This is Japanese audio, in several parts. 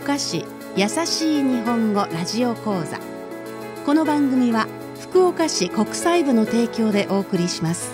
岡市優しい日本語ラジオ講座。この番組は福岡市国際部の提供でお送りします。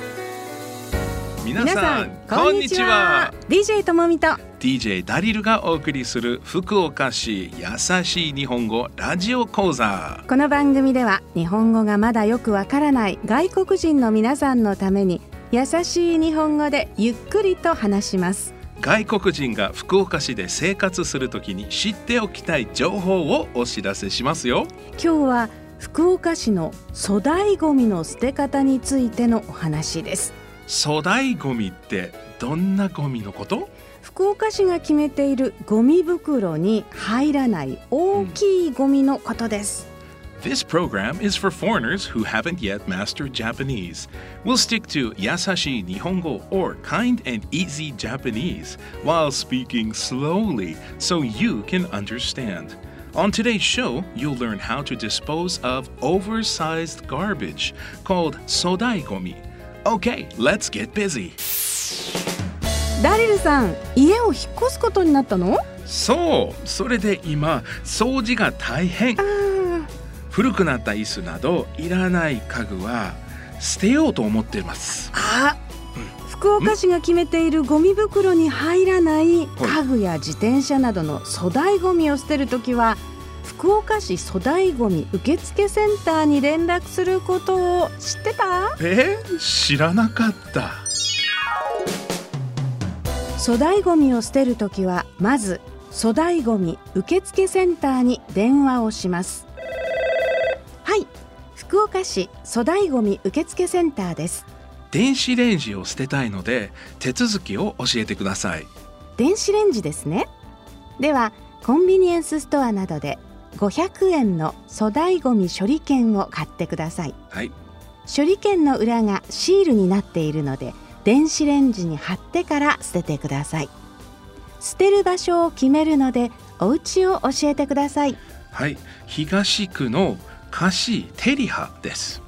皆さんこんにちは。DJ ともみと。DJ ダリルがお送りする福岡市優しい日本語ラジオ講座。この番組では日本語がまだよくわからない外国人の皆さんのために優しい日本語でゆっくりと話します外国人が福岡市で生活するときに知っておきたい情報をお知らせしますよ。今日は福岡市の粗大ごみの捨て方についてのお話です。粗大ゴミってどんなゴミのこと？福岡市が決めているゴミ袋に入らない大きいゴミのことです、This program is for foreigners who haven't yet mastered Japanese. We'll stick to Yasashi Nihongo or kind and easy Japanese while speaking slowly so you can understand. On today's show, you'll learn how to dispose of oversized garbage called sodaigomi. Okay, let's get busy. ダリルさん家を引っ越すことになったのそう、それで今、掃除が大変。 古くなった椅子などいらない家具は捨てようと思っています。あ福岡市が決めているゴミ袋に入らない家具や自転車などの粗大ゴミを捨てるときは福岡市粗大ゴミ受付センターに連絡することを知ってた？え知らなかった。粗大ゴミを捨てるときはまず粗大ゴミ受付センターに電話をしますはい福岡市粗大ゴミ受付センターです電子レンジを捨てたいので手続きを教えてください。電子レンジですねではコンビニエンスストアなどで500円の粗大ゴミ処理券を買ってくださいはい。処理券の裏がシールになっているので電子レンジに貼ってから捨ててください捨てる場所を決めるのでお家を教えてくださいはい。東区の貸しテリハです。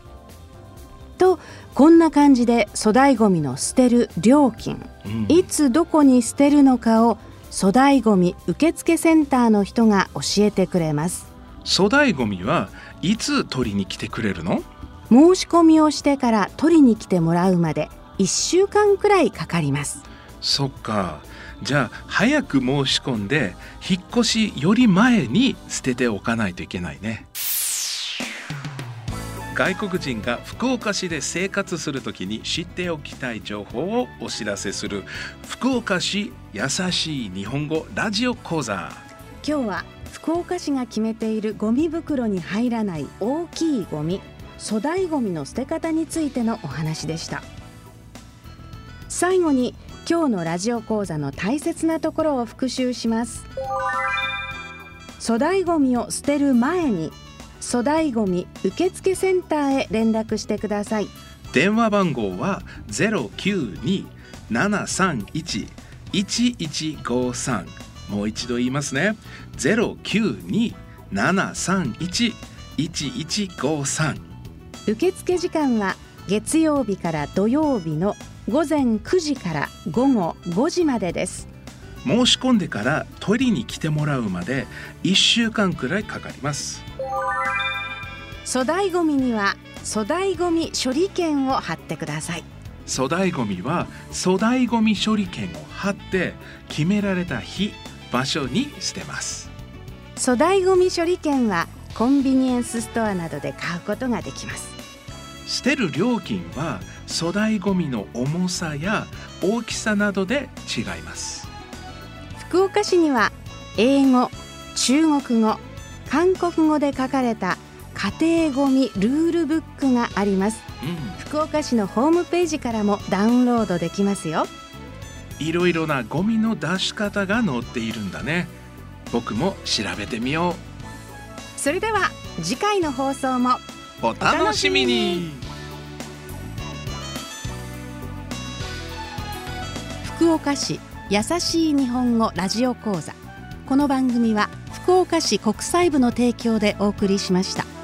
とこんな感じで粗大ゴミの捨てる料金うんいつどこに捨てるのかを粗大ゴミ受付センターの人が教えてくれます粗大ゴミはいつ取りに来てくれるの？申し込みをしてから取りに来てもらうまで1週間くらいかかりますそっか。じゃあ早く申し込んで引っ越しより前に捨てておかないといけないね。外国人が福岡市で生活するときに知っておきたい情報をお知らせする福岡市優しい日本語ラジオ講座。今日は福岡市が決めているゴミ袋に入らない大きいゴミ粗大ゴミの捨て方についてのお話でした最後に今日のラジオ講座の大切なところを復習します粗大ゴミを捨てる前に粗大ゴミ受付センターへ連絡してください。電話番号は092-731-1153もう一度言いますね。092-731-1153受付時間は月曜日から土曜日の午前9時から午後5時までです申し込んでから取りに来てもらうまで1週間くらいかかります。粗大ゴミには粗大ゴミ処理券を貼ってください。粗大ゴミは粗大ゴミ処理券を貼って決められた日場所に捨てます。粗大ゴミ処理券はコンビニエンスストアなどで買うことができます。捨てる料金は粗大ゴミの重さや大きさなどで違います福岡市には英語中国語韓国語で書かれた家庭ゴミルールブックがあります。うん。福岡市のホームページからもダウンロードできますよ。いろいろなゴミの出し方が載っているんだね。僕も調べてみよそれでは次回の放送もうお楽しみに。福岡市優しい日本語ラジオ講座。この番組は福岡市国際部の提供でお送りしました。